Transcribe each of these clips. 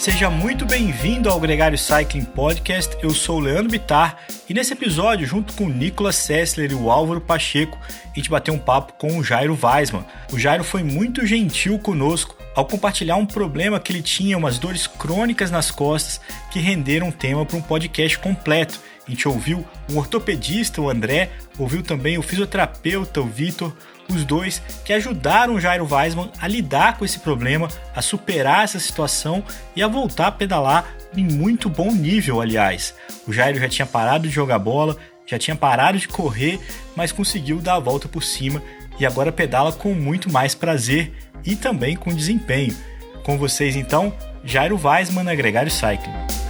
Seja muito bem-vindo ao Gregário Cycling Podcast. Eu sou o Leandro Bitar e nesse episódio, junto com o Nicolas Sessler e o Álvaro Pacheco, a gente bateu um papo com o Jairo Weisman. O Jairo foi muito gentil conosco ao compartilhar um problema que ele tinha, umas dores crônicas nas costas, que renderam um tema para um podcast completo. A gente ouviu um ortopedista, o André, ouviu também o fisioterapeuta, o Vitor, os dois que ajudaram Jairo Weisman a lidar com esse problema, a superar essa situação e a voltar a pedalar em muito bom nível, aliás. O Jairo já tinha parado de jogar bola, já tinha parado de correr, mas conseguiu dar a volta por cima e agora pedala com muito mais prazer e também com desempenho. Com vocês então, Jairo Weisman na Gregário Cycling.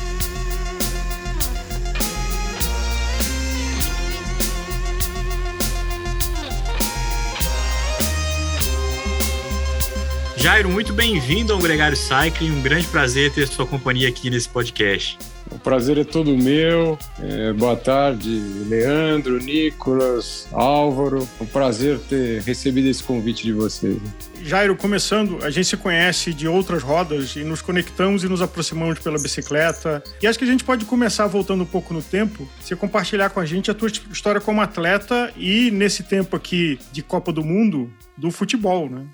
Jairo, muito bem-vindo ao Gregário Cycling. Um grande prazer ter sua companhia aqui nesse podcast. O prazer é todo meu. É, boa tarde, Leandro, Nicolas, Álvaro. É um prazer ter recebido esse convite de vocês. Jairo, começando, a gente se conhece de outras rodas e nos conectamos e nos aproximamos pela bicicleta. E acho que a gente pode começar voltando um pouco no tempo, você compartilhar com a gente a tua história como atleta e nesse tempo aqui de Copa do Mundo do futebol, né?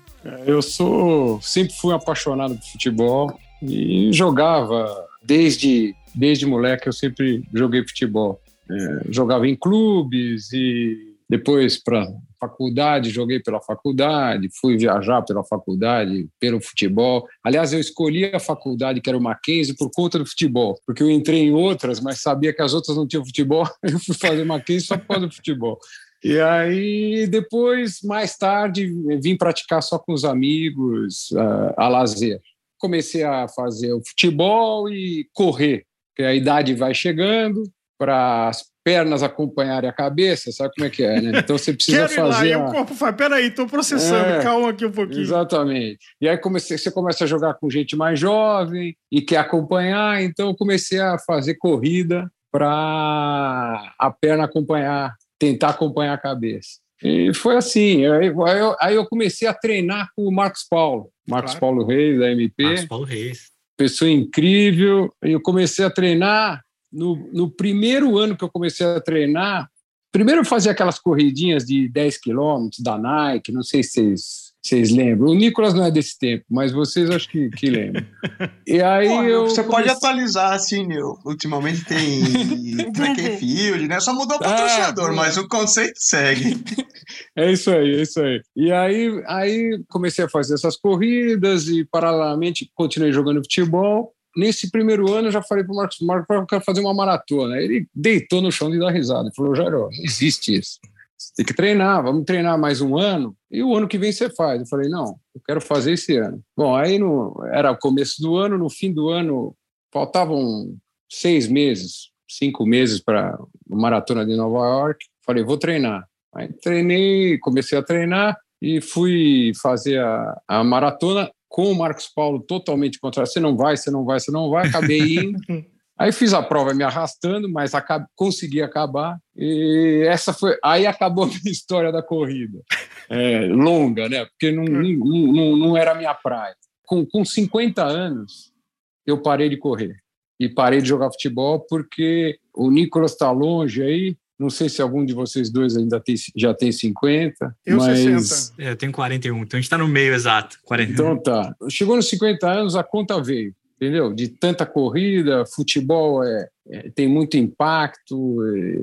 Eu sou, sempre fui apaixonado por futebol e jogava desde desde moleque. Eu sempre joguei futebol. É, jogava em clubes e depois para faculdade joguei pela faculdade, fui viajar pela faculdade pelo futebol. Aliás, eu escolhi a faculdade que era o Mackenzie por conta do futebol, porque eu entrei em outras, mas sabia que as outras não tinham futebol. Eu fui fazer Mackenzie só por causa do futebol. E aí, depois, mais tarde, vim praticar só com os amigos, uh, a lazer. Comecei a fazer o futebol e correr, porque a idade vai chegando para as pernas acompanharem a cabeça, sabe como é que é, né? Então você precisa Quero fazer. Ir lá, a... e o corpo fala, peraí, estou processando, é, calma aqui um pouquinho. Exatamente. E aí comecei, você começa a jogar com gente mais jovem e quer acompanhar, então comecei a fazer corrida para a perna acompanhar tentar acompanhar a cabeça. E foi assim. Aí eu, aí eu comecei a treinar com o Marcos Paulo, Marcos claro. Paulo Reis, da MP. Marcos Paulo Reis. Pessoa incrível. Eu comecei a treinar. No, no primeiro ano que eu comecei a treinar, primeiro eu fazia aquelas corridinhas de 10 quilômetros da Nike, não sei se vocês vocês lembram? O Nicolas não é desse tempo, mas vocês acho que, que lembram. E aí Pô, eu. Você comecei... pode atualizar, assim, meu. Ultimamente tem track and field, né? Só mudou o patrocinador, ah, mas o conceito segue. É isso aí, é isso aí. E aí, aí comecei a fazer essas corridas e, paralelamente, continuei jogando futebol. Nesse primeiro ano, eu já falei para o Marcos, Marcos, eu quero fazer uma maratona. Ele deitou no chão de dar risada. Ele falou, Jairo, não existe isso. Você tem que treinar, vamos treinar mais um ano e o ano que vem você faz. Eu falei, não, eu quero fazer esse ano. Bom, aí no, era o começo do ano, no fim do ano faltavam seis meses, cinco meses para a maratona de Nova York. Falei, vou treinar. Aí treinei, comecei a treinar e fui fazer a, a maratona com o Marcos Paulo totalmente contra. Você não vai, você não vai, você não vai. Acabei indo. Aí fiz a prova me arrastando, mas acab consegui acabar. E essa foi. Aí acabou a minha história da corrida. É, longa, né? Porque não, hum. não, não, não era a minha praia. Com, com 50 anos, eu parei de correr. E parei de jogar futebol porque o Nicolas está longe aí. Não sei se algum de vocês dois ainda tem, já tem 50. Eu mas... 60. É, eu tenho 41, então a gente está no meio exato. 41. Então tá. Chegou nos 50 anos, a conta veio entendeu? De tanta corrida, futebol é, é tem muito impacto,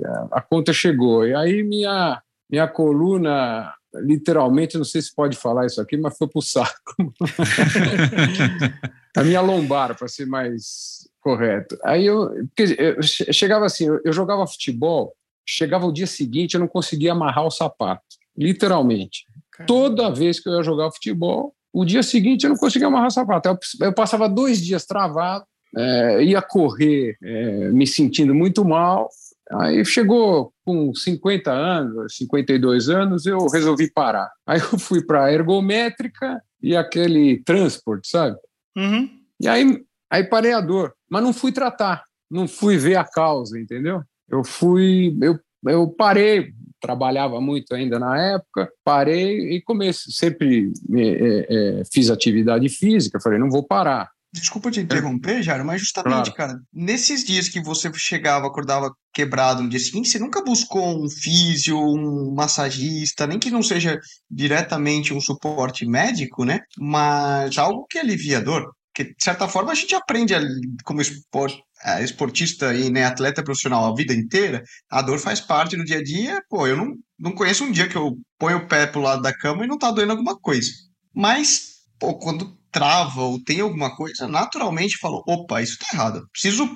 a, a, conta chegou. E aí minha, minha coluna, literalmente, não sei se pode falar isso aqui, mas foi para o saco. a minha lombar, para ser mais correto. Aí eu, eu chegava assim, eu, eu jogava futebol, chegava o dia seguinte, eu não conseguia amarrar o sapato, literalmente. Caramba. Toda vez que eu ia jogar futebol, O dia seguinte eu não conseguia amarrar sapato. Eu, eu passava dois dias travado, é, ia correr é, me sentindo muito mal. Aí chegou com 50 anos, 52 anos, eu resolvi parar. Aí eu fui para a ergométrica e aquele transporte, sabe? Uhum. E aí, aí parei a dor, mas não fui tratar, não fui ver a causa, entendeu? Eu fui, eu, eu parei, trabalhava muito ainda na época, parei e comecei, sempre é, é, fiz atividade física, falei, não vou parar. Desculpa te interromper, Jairo, mas justamente, claro. cara, nesses dias que você chegava, acordava quebrado no dia seguinte, você nunca buscou um físio, um massagista, nem que não seja diretamente um suporte médico, né? Mas algo que alivia a dor. Porque, de certa forma, a gente aprende a, como esporte, esportista e né, atleta profissional a vida inteira, a dor faz parte do dia a dia. Pô, eu não, não conheço um dia que eu ponho o pé pro lado da cama e não tá doendo alguma coisa. Mas, pô, quando trava ou tem alguma coisa, naturalmente falou: opa, isso tá errado, preciso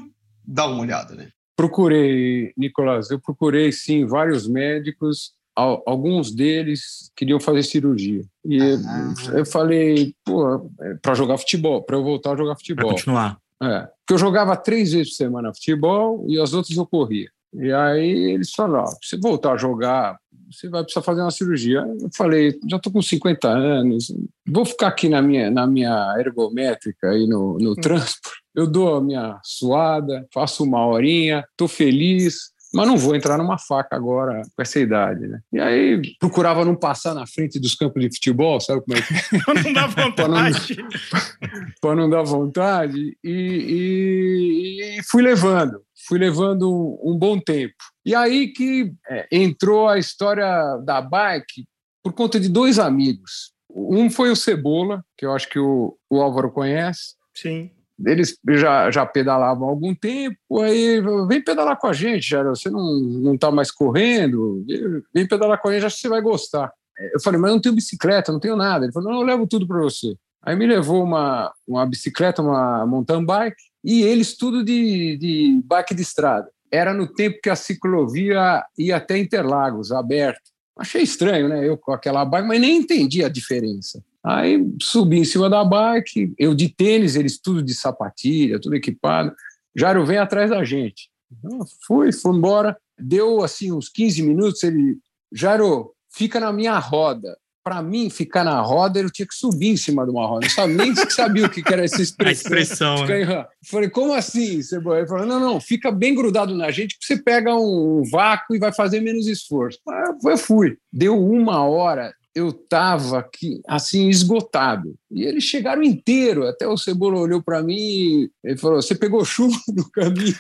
dar uma olhada, né? Procurei, Nicolás, eu procurei sim vários médicos, alguns deles queriam fazer cirurgia. E ah. eu falei, pô, é para jogar futebol, para eu voltar a jogar futebol. Pra continuar. É, porque eu jogava três vezes por semana futebol e as outras eu corria. E aí eles falaram, se você voltar a jogar você vai precisar fazer uma cirurgia. Eu falei, já estou com 50 anos, vou ficar aqui na minha, na minha ergométrica aí no, no hum. transporte. Eu dou a minha suada, faço uma horinha, estou feliz, mas não vou entrar numa faca agora com essa idade, né? E aí procurava não passar na frente dos campos de futebol, sabe como é que é? Para não dar vontade. Para não, não, dar vontade. E, e, e, fui levando, fui levando um, um bom tempo. E aí que é, entrou a história da bike por conta de dois amigos. Um foi o Cebola, que eu acho que o, o Álvaro conhece. Sim. Eles já, já pedalavam há algum tempo, aí vem pedalar com a gente, já você não está mais correndo, vem pedalar com a gente, acho que você vai gostar. Eu falei, mas eu não tenho bicicleta, não tenho nada. Ele falou, não, eu levo tudo para você. Aí me levou uma, uma bicicleta, uma mountain bike, e eles tudo de, de bike de estrada era no tempo que a ciclovia ia até Interlagos, aberto. Achei estranho, né? Eu com aquela bike, mas nem entendi a diferença. Aí subi em cima da bike, eu de tênis, eles tudo de sapatilha, tudo equipado. Jairo vem atrás da gente. Então, fui, fui embora. Deu assim uns 15 minutos. Ele, Jairo, fica na minha roda para mim, ficar na roda, eu tinha que subir em cima de uma roda. Não sabia, nem sabia o que era essa expressão. A expressão. Né? Falei, como assim? Ele falou, não, não, fica bem grudado na gente, que você pega um vácuo e vai fazer menos esforço. Eu fui. Deu uma hora, eu estava assim esgotado. E eles chegaram inteiro. Até o Cebola olhou para mim e falou: Você pegou chuva no caminho?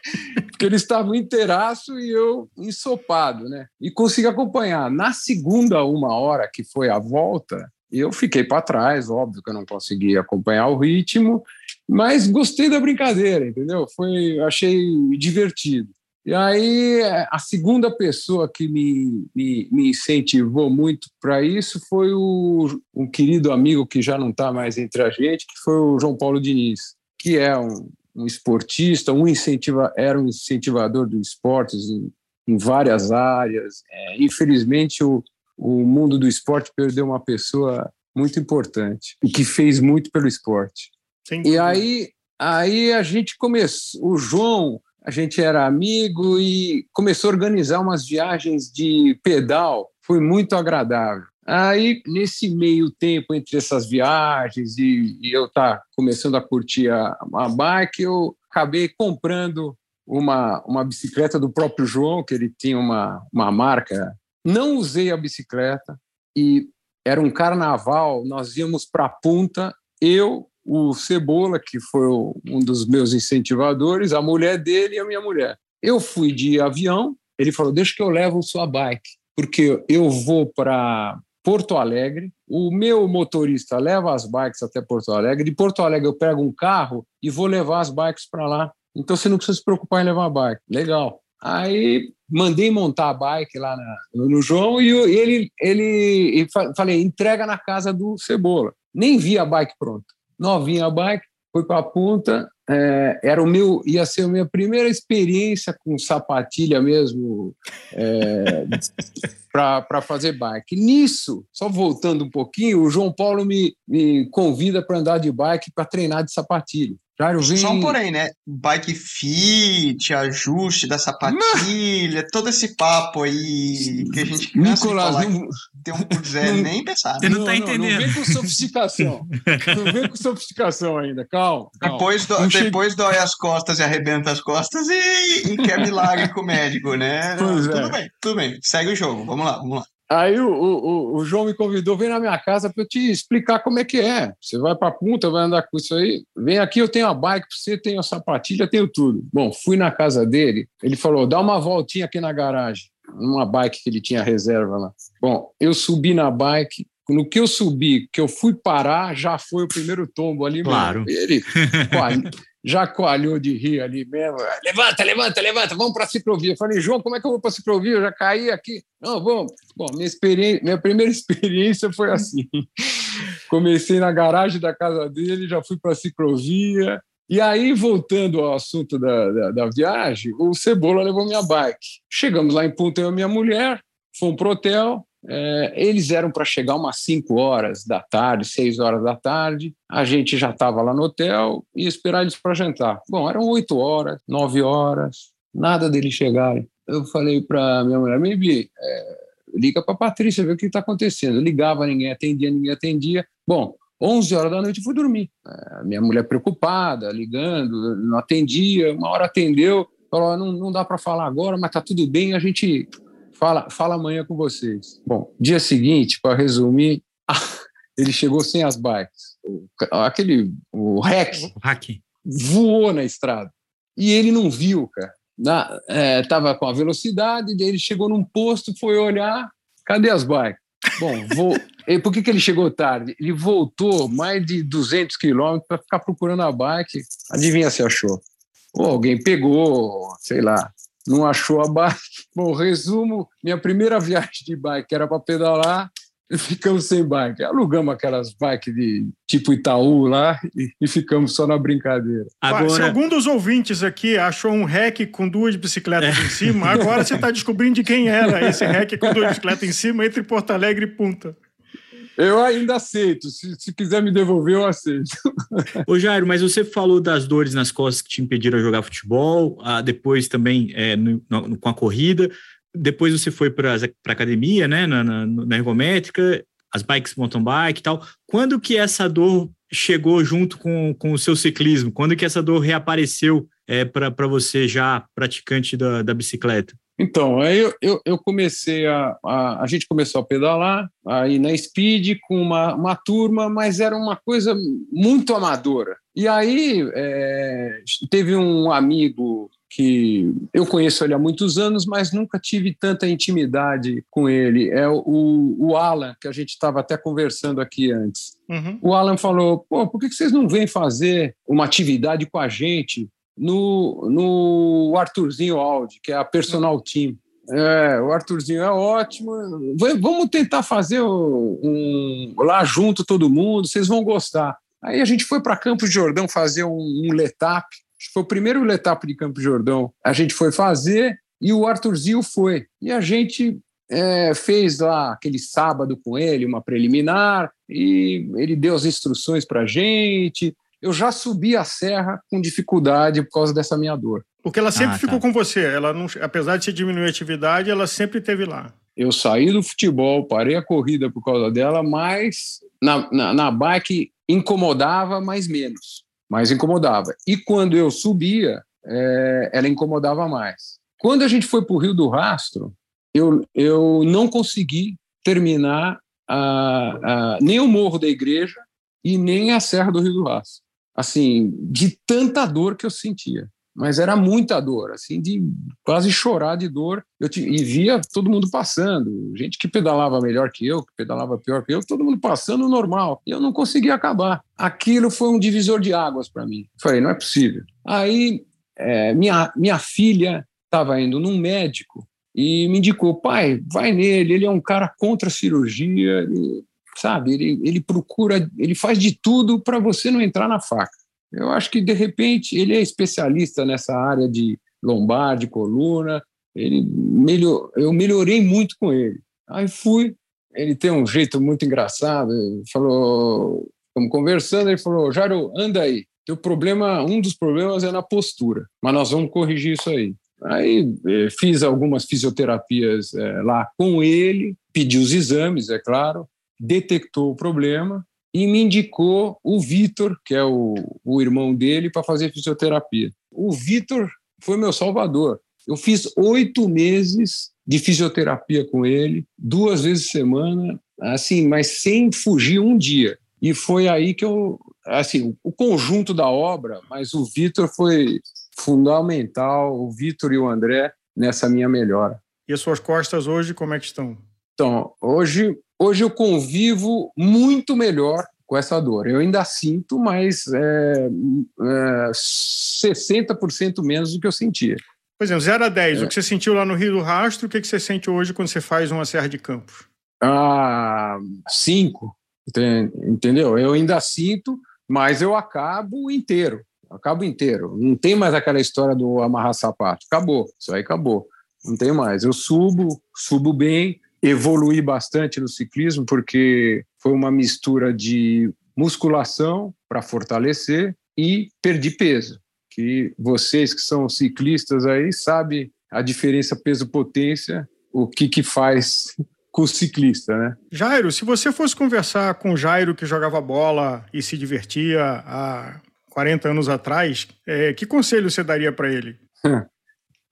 Porque eles estavam inteiraço e eu ensopado, né? E consegui acompanhar. Na segunda uma hora, que foi a volta, eu fiquei para trás, óbvio que eu não consegui acompanhar o ritmo, mas gostei da brincadeira, entendeu? Foi, achei divertido. E aí, a segunda pessoa que me, me, me incentivou muito para isso foi o, um querido amigo que já não está mais entre a gente, que foi o João Paulo Diniz, que é um, um esportista, um incentiva, era um incentivador do esportes em, em várias áreas. É, infelizmente, o, o mundo do esporte perdeu uma pessoa muito importante e que fez muito pelo esporte. e aí, aí a gente começou, o João a gente era amigo e começou a organizar umas viagens de pedal. Foi muito agradável. Aí, nesse meio tempo entre essas viagens e, e eu tá começando a curtir a, a bike, eu acabei comprando uma, uma bicicleta do próprio João, que ele tinha uma, uma marca. Não usei a bicicleta e era um carnaval, nós íamos para a Punta, eu, o Cebola, que foi um dos meus incentivadores, a mulher dele e a minha mulher. Eu fui de avião, ele falou: Deixa que eu levo sua bike, porque eu vou para Porto Alegre, o meu motorista leva as bikes até Porto Alegre, de Porto Alegre eu pego um carro e vou levar as bikes para lá. Então você não precisa se preocupar em levar a bike. Legal. Aí mandei montar a bike lá na, no João e ele, ele, ele falei, entrega na casa do Cebola. Nem vi a bike pronta novinha a bike. fui para a punta, é, era o meu, ia ser a minha primeira experiência com sapatilha mesmo é, para fazer bike. Nisso, só voltando um pouquinho, o João Paulo me, me convida para andar de bike para treinar de sapatilha. Jairo, vem... Só um porém, né? Bike fit, ajuste da sapatilha, todo esse papo aí que a gente cansa Nicolas, de falar não... tem um por zero, nem pensar. Você não, não tá entendendo. Não, não vem com sofisticação. não vem com sofisticação ainda, calma. calma. Depois, do, depois dói as costas e arrebenta as costas e, e quer milagre com o médico, né? Pois tudo é. bem, tudo bem. Segue o jogo, vamos lá, vamos lá. Aí o, o, o, João me convidou, vem na minha casa para eu te explicar como é que é. Você vai para a punta, vai andar com isso aí. Vem aqui, eu tenho a bike para você, tenho a sapatilha, tenho tudo. Bom, fui na casa dele, ele falou, dá uma voltinha aqui na garagem, numa bike que ele tinha reserva lá. Bom, eu subi na bike, no que eu subi, que eu fui parar, já foi o primeiro tombo ali. Claro. Mesmo. Ele já coalhou de rir ali mesmo. Levanta, levanta, levanta, vamos para a ciclovia. Eu falei, João, como é que eu vou para a ciclovia? Eu já caí aqui. Não, vamos. Bom, minha, experiência, minha primeira experiência foi assim. Comecei na garagem da casa dele, já fui para a ciclovia. E aí, voltando ao assunto da, da, da, viagem, o Cebola levou minha bike. Chegamos lá em Punta, eu e minha mulher, fomos para o hotel, é, eles eram para chegar umas 5 horas da tarde, 6 horas da tarde. A gente já estava lá no hotel e esperar eles para jantar. Bom, eram 8 horas, 9 horas, nada deles chegarem. Eu falei para minha mulher, Mibi, é, liga para a Patrícia, ver o que está acontecendo. Eu ligava, ninguém atendia, ninguém atendia. Bom, 11 horas da noite eu fui dormir. É, minha mulher preocupada, ligando, não atendia. Uma hora atendeu, falou: não, não dá para falar agora, mas está tudo bem, a gente Fala, fala amanhã com vocês. Bom, dia seguinte, para resumir, ele chegou sem as bikes. Aquele, o hack, o hack voou na estrada. E ele não viu, cara. Na, é, tava com a velocidade, ele chegou num posto, foi olhar, cadê as bikes? Bom, vou, e por que, que ele chegou tarde? Ele voltou mais de 200 quilômetros para ficar procurando a bike. Adivinha se achou? Ou alguém pegou, sei lá, não achou a bike. Bom, resumo: minha primeira viagem de bike era para pedalar, ficamos sem bike. Alugamos aquelas bikes de tipo Itaú lá e, e ficamos só na brincadeira. Agora... Se algum dos ouvintes aqui achou um REC com duas bicicletas é. em cima, agora você está descobrindo de quem era esse REC com duas bicicletas em cima entre Porto Alegre e Punta. Eu ainda aceito. Se, se, quiser me devolver, eu aceito. Ô, Jairo, mas você falou das dores nas costas que te impediram jogar futebol, ah, depois também é, no, no, com a corrida. Depois você foi para a academia, né, na, na, na ergométrica, as bikes mountain bike e tal. Quando que essa dor chegou junto com, com o seu ciclismo? Quando que essa dor reapareceu é, para você já praticante da, da bicicleta? Então, aí eu, eu, eu comecei a, a, a. gente começou a pedalar, aí na Speed com uma, uma turma, mas era uma coisa muito amadora. E aí é, teve um amigo que eu conheço ele há muitos anos, mas nunca tive tanta intimidade com ele. É o, o Alan, que a gente estava até conversando aqui antes. Uhum. O Alan falou: pô, por que vocês não vêm fazer uma atividade com a gente no, no Arthurzinho Audi, que é a personal team. É, o Arthurzinho é ótimo. Vamos tentar fazer um, lá junto todo mundo, vocês vão gostar. Aí a gente foi para Campos de Jordão fazer um, um letap. Foi o primeiro letap de Campos de Jordão. A gente foi fazer e o Arthurzinho foi. E a gente é, fez lá aquele sábado com ele, uma preliminar, e ele deu as instruções para a gente eu já subi a serra com dificuldade por causa dessa minha dor. Porque ela sempre ah, ficou tá. com você, ela não, apesar de se diminuir a atividade, ela sempre esteve lá. Eu saí do futebol, parei a corrida por causa dela, mas na, na, na bike incomodava, mas menos. Mais incomodava. E quando eu subia, é, ela incomodava mais. Quando a gente foi para o Rio do Rastro, eu, eu não consegui terminar a, a, nem o Morro da Igreja e nem a Serra do Rio do Rastro assim, de tanta dor que eu sentia. Mas era muita dor, assim, de quase chorar de dor. Eu te, e via todo mundo passando, gente que pedalava melhor que eu, que pedalava pior que eu, todo mundo passando normal. E eu não conseguia acabar. Aquilo foi um divisor de águas para mim. Falei, não é possível. Aí, é, minha, minha filha estava indo num médico e me indicou, pai, vai nele, ele é um cara contra a cirurgia, ele sabe? Ele, ele procura, ele faz de tudo para você não entrar na faca. Eu acho que, de repente, ele é especialista nessa área de lombar, de coluna. Ele melhor, eu melhorei muito com ele. Aí fui. Ele tem um jeito muito engraçado. Ele falou, estamos conversando. Ele falou, Jairo, anda aí. Teu problema, um dos problemas é na postura, mas nós vamos corrigir isso aí. Aí eh, fiz algumas fisioterapias eh, lá com ele, pedi os exames, é claro, detectou o problema e me indicou o Vitor, que é o, o irmão dele, para fazer fisioterapia. O Vitor foi meu salvador. Eu fiz oito meses de fisioterapia com ele, duas vezes por semana, assim, mas sem fugir um dia. E foi aí que eu, assim, o conjunto da obra, mas o Vitor foi fundamental, o Vitor e o André, nessa minha melhora. E as suas costas hoje, como é que estão? Então, hoje, hoje eu convivo muito melhor com essa dor. Eu ainda sinto, mas é, é 60% menos do que eu sentia. Por exemplo, 0 a 10, é. o que você sentiu lá no Rio do Rastro, o que você sente hoje quando você faz uma serra de campos? Ah, 5, entendeu? Eu ainda sinto, mas eu acabo inteiro, acabo inteiro. Não tem mais aquela história do amarrar sapato. Acabou, isso aí acabou. Não tem mais. Eu subo, subo bem, evoluí bastante no ciclismo, porque foi uma mistura de musculação para fortalecer e perdi peso. Que vocês que são ciclistas aí sabem a diferença peso-potência, o que, que faz com o ciclista, né? Jairo, se você fosse conversar com o Jairo que jogava bola e se divertia há 40 anos atrás, é, que conselho você daria para ele?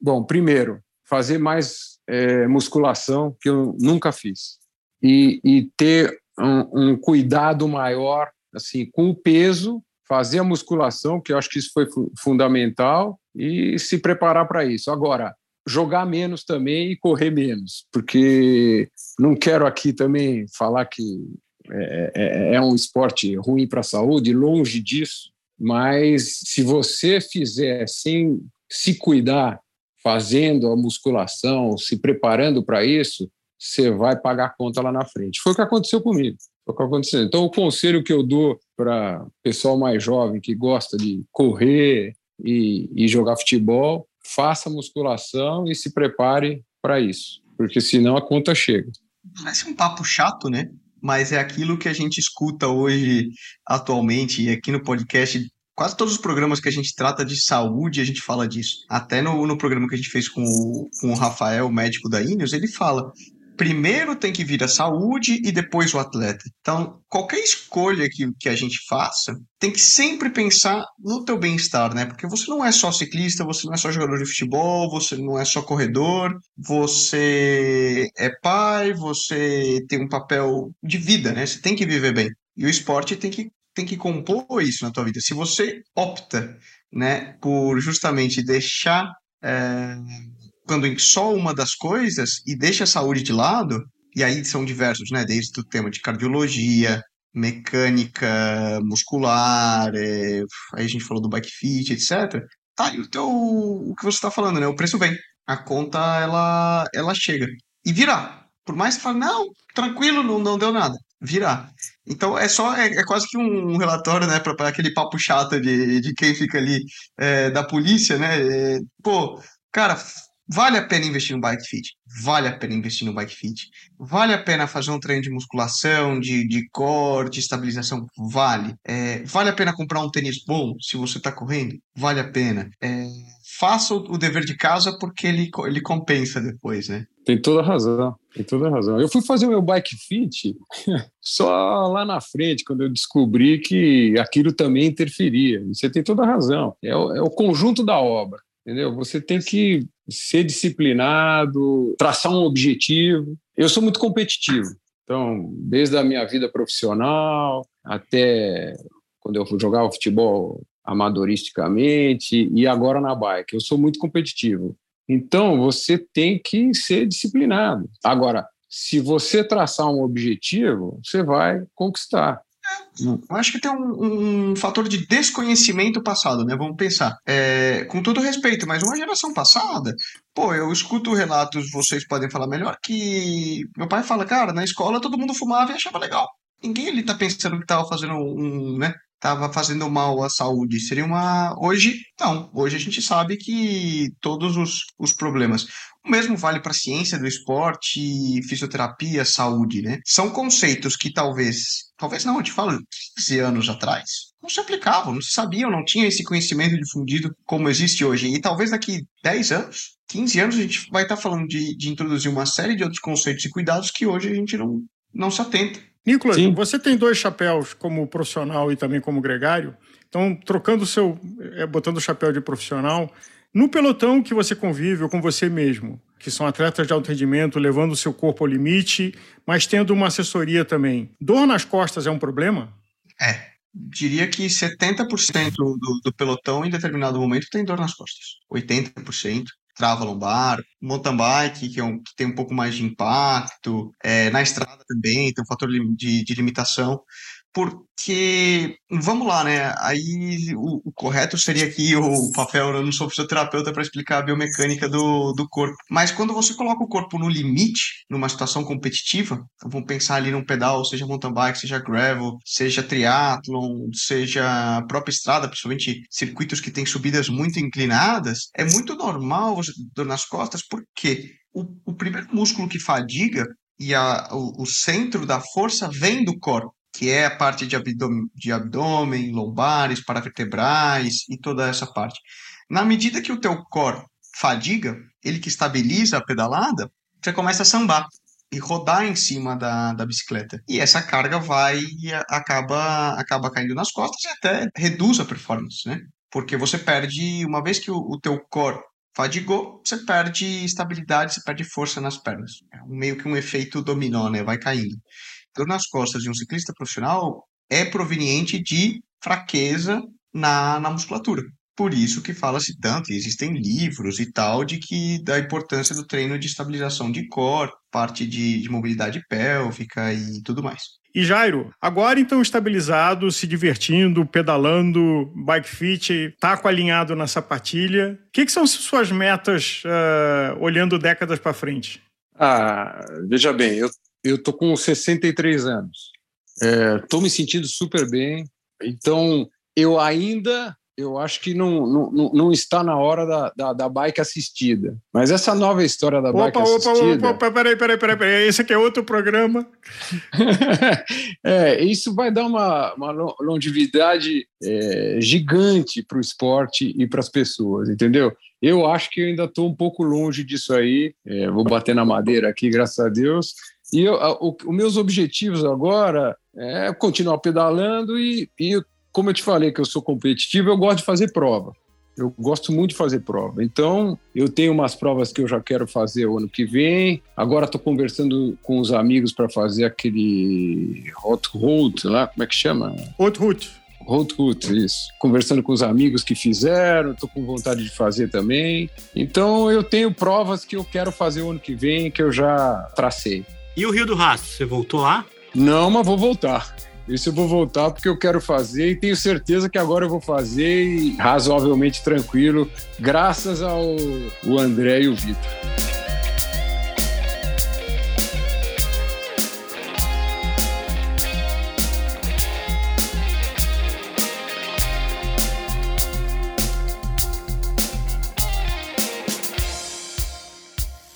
Bom, primeiro, fazer mais é, musculação, que eu nunca fiz. E, e ter um, um, cuidado maior assim com o peso, fazer a musculação, que eu acho que isso foi fundamental, e se preparar para isso. Agora, jogar menos também e correr menos, porque não quero aqui também falar que é, é, é um esporte ruim para a saúde, longe disso, mas se você fizer sem se cuidar fazendo a musculação, se preparando para isso, você vai pagar a conta lá na frente. Foi o que aconteceu comigo. Foi o que aconteceu. Então, o conselho que eu dou para pessoal mais jovem que gosta de correr e, e jogar futebol, faça musculação e se prepare para isso, porque senão a conta chega. Parece um papo chato, né? Mas é aquilo que a gente escuta hoje, atualmente, e aqui no podcast Quase todos os programas que a gente trata de saúde, a gente fala disso. Até no, no programa que a gente fez com o, com o Rafael, médico da Ineos, ele fala: primeiro tem que vir a saúde e depois o atleta. Então, qualquer escolha que, que a gente faça, tem que sempre pensar no teu bem-estar, né? Porque você não é só ciclista, você não é só jogador de futebol, você não é só corredor, você é pai, você tem um papel de vida, né? Você tem que viver bem. E o esporte tem que tem que compor isso na tua vida. Se você opta, né, por justamente deixar é, quando em só uma das coisas e deixa a saúde de lado, e aí são diversos, né, desde o tema de cardiologia, mecânica muscular, é, aí a gente falou do bike fit, etc. Tá, e o teu, o que você está falando, né, o preço vem, a conta ela, ela chega e virá. Por mais que fale, não, tranquilo, não, não deu nada virar. Então é só é, é quase que um relatório, né, para aquele papo chato de, de quem fica ali é, da polícia, né? É, pô, cara, vale a pena investir no bike fit, vale a pena investir no bike fit, vale a pena fazer um treino de musculação, de, de corte, estabilização, vale. É, vale a pena comprar um tênis bom se você está correndo, vale a pena. É, faça o dever de casa porque ele, ele compensa depois, né? Tem toda razão, tem toda razão. Eu fui fazer o meu bike fit só lá na frente, quando eu descobri que aquilo também interferia. Você tem toda razão. É o, é o conjunto da obra, entendeu? Você tem que ser disciplinado, traçar um objetivo. Eu sou muito competitivo. Então, desde a minha vida profissional até quando eu jogava futebol amadoristicamente e agora na bike. Eu sou muito competitivo. Então, você tem que ser disciplinado. Agora, se você traçar um objetivo, você vai conquistar. Eu acho que tem um, um, fator de desconhecimento passado, né? Vamos pensar. É, com todo respeito, mas uma geração passada, pô, eu escuto relatos, vocês podem falar melhor, que meu pai fala, cara, na escola todo mundo fumava e achava legal. Ninguém ali tá pensando que tava fazendo um, né? Estava fazendo mal à saúde. Seria uma. Hoje, não. Hoje a gente sabe que todos os, os problemas. O mesmo vale para a ciência do esporte, fisioterapia, saúde, né? São conceitos que talvez. Talvez não, eu te falo 15 anos atrás. Não se aplicavam, não se sabiam, não tinha esse conhecimento difundido como existe hoje. E talvez daqui 10 anos, 15 anos, a gente vai estar falando de, de introduzir uma série de outros conceitos e cuidados que hoje a gente não, não se atenta. Nicolas, Sim. você tem dois chapéus como profissional e também como gregário. Então, trocando o seu, é, botando o chapéu de profissional, no pelotão que você convive ou com você mesmo, que são atletas de alto rendimento, levando o seu corpo ao limite, mas tendo uma assessoria também. Dor nas costas é um problema? É. Diria que 70% do, do pelotão, em determinado momento, tem dor nas costas. 80% trava lombar, mountain bike, que, é um, que tem um pouco mais de impacto, é, na estrada também tem um fator de, de limitação porque, vamos lá, né? Aí o, o, correto seria aqui o papel, eu não sou fisioterapeuta para explicar a biomecânica do, do corpo. Mas quando você coloca o corpo no limite, numa situação competitiva, vamos pensar ali num pedal, seja mountain bike, seja gravel, seja triathlon, seja a própria estrada, principalmente circuitos que têm subidas muito inclinadas, é muito normal você ter dor nas costas, porque o, o primeiro músculo que fadiga e a, o, o centro da força vem do corpo que é a parte de abdômen, de abdômen, lombares, paravertebrais e toda essa parte. Na medida que o teu core fadiga, ele que estabiliza a pedalada, você começa a sambar e rodar em cima da, da bicicleta. E essa carga vai acaba, acaba caindo nas costas e até reduz a performance, né? Porque você perde, uma vez que o, o teu core fadigou, você perde estabilidade, você perde força nas pernas. É meio que um efeito dominó, né? Vai caindo dor nas costas de um ciclista profissional é proveniente de fraqueza na, na musculatura. Por isso que fala-se tanto, e existem livros e tal, de que da importância do treino de estabilização de core, parte de, de mobilidade pélvica e tudo mais. E Jairo, agora então estabilizado, se divertindo, pedalando, bike fit, taco alinhado na sapatilha, o que, que, são suas metas uh, olhando décadas para frente? Ah, veja bem, eu eu tô com 63 anos. Estou é, me sentindo super bem. Então, eu ainda eu acho que não, não, não está na hora da, da, da, bike assistida. Mas essa nova história da opa, bike opa, assistida... Opa, opa, peraí, peraí, peraí, peraí. Esse aqui é outro programa. é, isso vai dar uma, uma longevidade é, gigante para o esporte e para as pessoas, entendeu? Eu acho que eu ainda estou um pouco longe disso aí. É, vou bater na madeira aqui, graças a Deus. E eu, os meus objetivos agora é continuar pedalando e, e, como eu te falei que eu sou competitivo, eu gosto de fazer prova. Eu gosto muito de fazer prova. Então, eu tenho umas provas que eu já quero fazer o ano que vem. Agora estou conversando com os amigos para fazer aquele hot road lá, como é que chama? Hot road. Hot road, isso. Conversando com os amigos que fizeram, estou com vontade de fazer também. Então, eu tenho provas que eu quero fazer o ano que vem, que eu já tracei. E o Rio do Rastro, você voltou lá? Não, mas vou voltar. Isso eu vou voltar porque eu quero fazer e tenho certeza que agora eu vou fazer e razoavelmente tranquilo, graças ao André e o Vitor.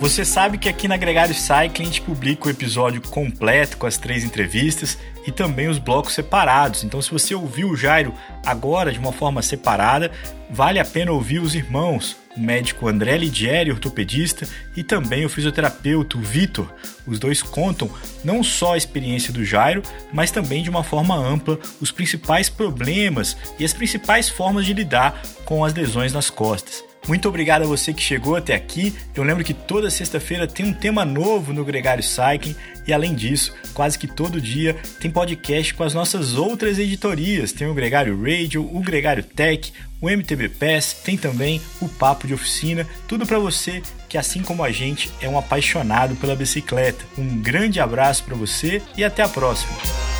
Você sabe que aqui na Gregário Cycling a gente publica o episódio completo com as três entrevistas e também os blocos separados. Então, se você ouviu o Jairo agora de uma forma separada, vale a pena ouvir os irmãos, o médico André Ligieri, ortopedista, e também o fisioterapeuta o Vitor. Os dois contam não só a experiência do Jairo, mas também de uma forma ampla os principais problemas e as principais formas de lidar com as lesões nas costas. Muito obrigado a você que chegou até aqui. Eu lembro que toda sexta-feira tem um tema novo no Gregário Cycling E além disso, quase que todo dia tem podcast com as nossas outras editorias. Tem o Gregário Radio, o Gregário Tech, o MTB Pass, tem também o Papo de Oficina, tudo para você que assim como a gente é um apaixonado pela bicicleta. Um grande abraço para você e até a próxima.